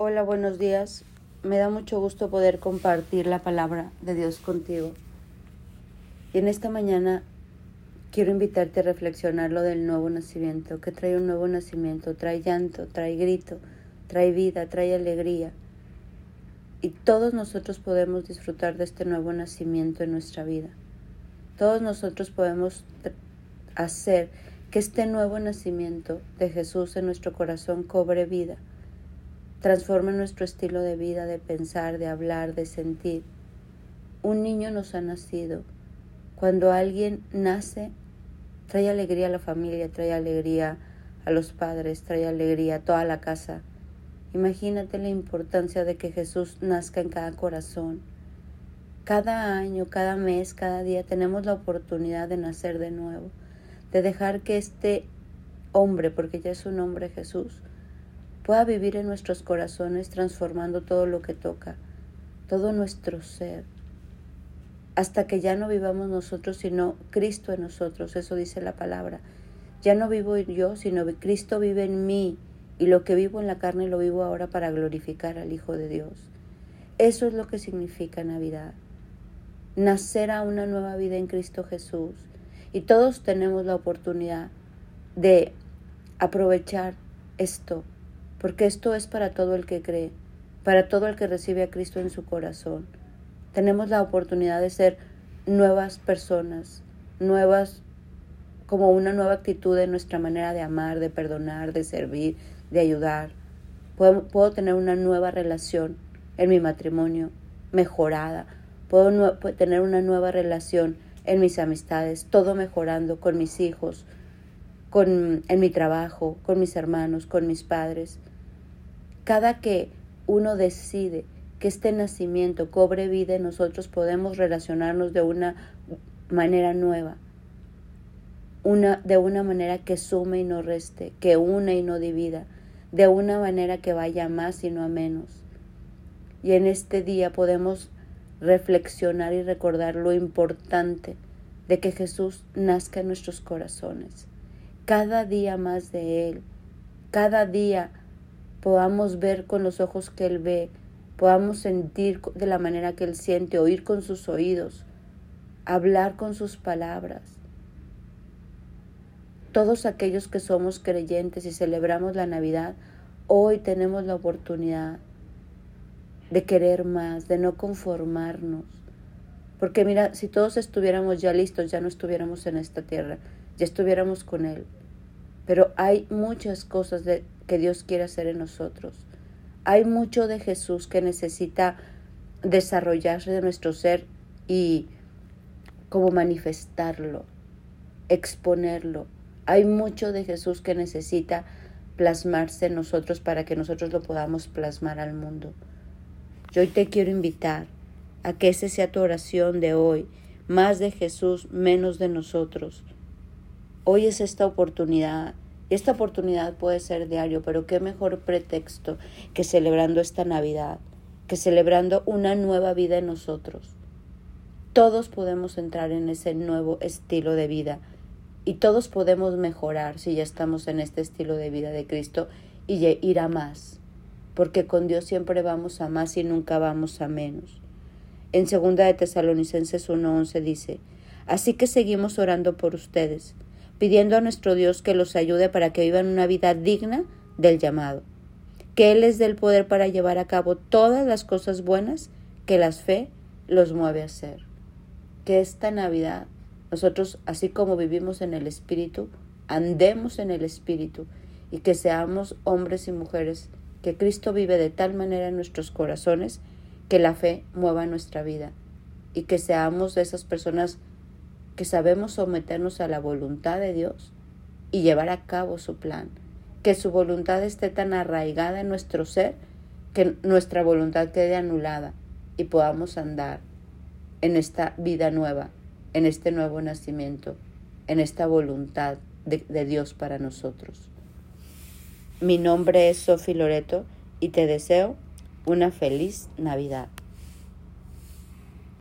Hola, buenos días. Me da mucho gusto poder compartir la palabra de Dios contigo. Y en esta mañana quiero invitarte a reflexionar lo del nuevo nacimiento, que trae un nuevo nacimiento, trae llanto, trae grito, trae vida, trae alegría. Y todos nosotros podemos disfrutar de este nuevo nacimiento en nuestra vida. Todos nosotros podemos hacer que este nuevo nacimiento de Jesús en nuestro corazón cobre vida, transforme nuestro estilo de vida, de pensar, de hablar, de sentir. Un niño nos ha nacido. Cuando alguien nace, trae alegría a la familia, trae alegría a los padres, trae alegría a toda la casa. Imagínate la importancia de que Jesús nazca en cada corazón. Cada año, cada mes, cada día tenemos la oportunidad de nacer de nuevo de dejar que este hombre, porque ya es un hombre Jesús, pueda vivir en nuestros corazones transformando todo lo que toca, todo nuestro ser, hasta que ya no vivamos nosotros, sino Cristo en nosotros, eso dice la palabra. Ya no vivo yo, sino Cristo vive en mí, y lo que vivo en la carne lo vivo ahora para glorificar al Hijo de Dios. Eso es lo que significa Navidad. Nacer a una nueva vida en Cristo Jesús y todos tenemos la oportunidad de aprovechar esto, porque esto es para todo el que cree, para todo el que recibe a Cristo en su corazón. Tenemos la oportunidad de ser nuevas personas, nuevas como una nueva actitud en nuestra manera de amar, de perdonar, de servir, de ayudar. Puedo, tener una nueva relación en mi matrimonio, mejorada. Puedo tener una nueva relación en mis amistades, todo mejorando con mis hijos, en mi trabajo, con mis hermanos, con mis padres. Cada que uno decide que este nacimiento cobre vida nosotros podemos relacionarnos de una manera nueva, una, de una manera que sume y no reste, que une y no divida, de una manera que vaya a más y no a menos. Y en este día podemos reflexionar y recordar lo importante de que Jesús nazca en nuestros corazones. Cada día más de Él, cada día podamos ver con los ojos que Él ve, podamos sentir de la manera que Él siente, oír con sus oídos, hablar con sus palabras. Todos aquellos que somos creyentes y celebramos la Navidad, hoy tenemos la oportunidad de querer más, de no conformarnos. Porque mira, si todos estuviéramos ya listos, ya no estuviéramos en esta tierra, ya estuviéramos con Él. Pero hay muchas cosas de, que Dios quiere hacer en nosotros. Hay mucho de Jesús que necesita desarrollarse de nuestro ser y como manifestarlo, exponerlo. Hay mucho de Jesús que necesita plasmarse en nosotros para que nosotros lo podamos plasmar al mundo. Yo hoy te quiero invitar a que esa sea tu oración de hoy, más de Jesús, menos de nosotros. Hoy es esta oportunidad. Esta oportunidad puede ser diario, pero qué mejor pretexto que celebrando esta Navidad, que celebrando una nueva vida en nosotros. Todos podemos entrar en ese nuevo estilo de vida y todos podemos mejorar si ya estamos en este estilo de vida de Cristo y ir a más porque con Dios siempre vamos a más y nunca vamos a menos. En segunda de Tesalonicenses 1:11 dice, Así que seguimos orando por ustedes, pidiendo a nuestro Dios que los ayude para que vivan una vida digna del llamado, que Él les dé el poder para llevar a cabo todas las cosas buenas que la fe los mueve a hacer. Que esta Navidad nosotros, así como vivimos en el Espíritu, andemos en el Espíritu y que seamos hombres y mujeres que Cristo vive de tal manera en nuestros corazones que la fe mueva nuestra vida y que seamos esas personas que sabemos someternos a la voluntad de Dios y llevar a cabo su plan, que su voluntad esté tan arraigada en nuestro ser que nuestra voluntad quede anulada y podamos andar en esta vida nueva, en este nuevo nacimiento, en esta voluntad de, Dios para nosotros. Mi nombre es Sofi Loreto y te deseo una feliz Navidad.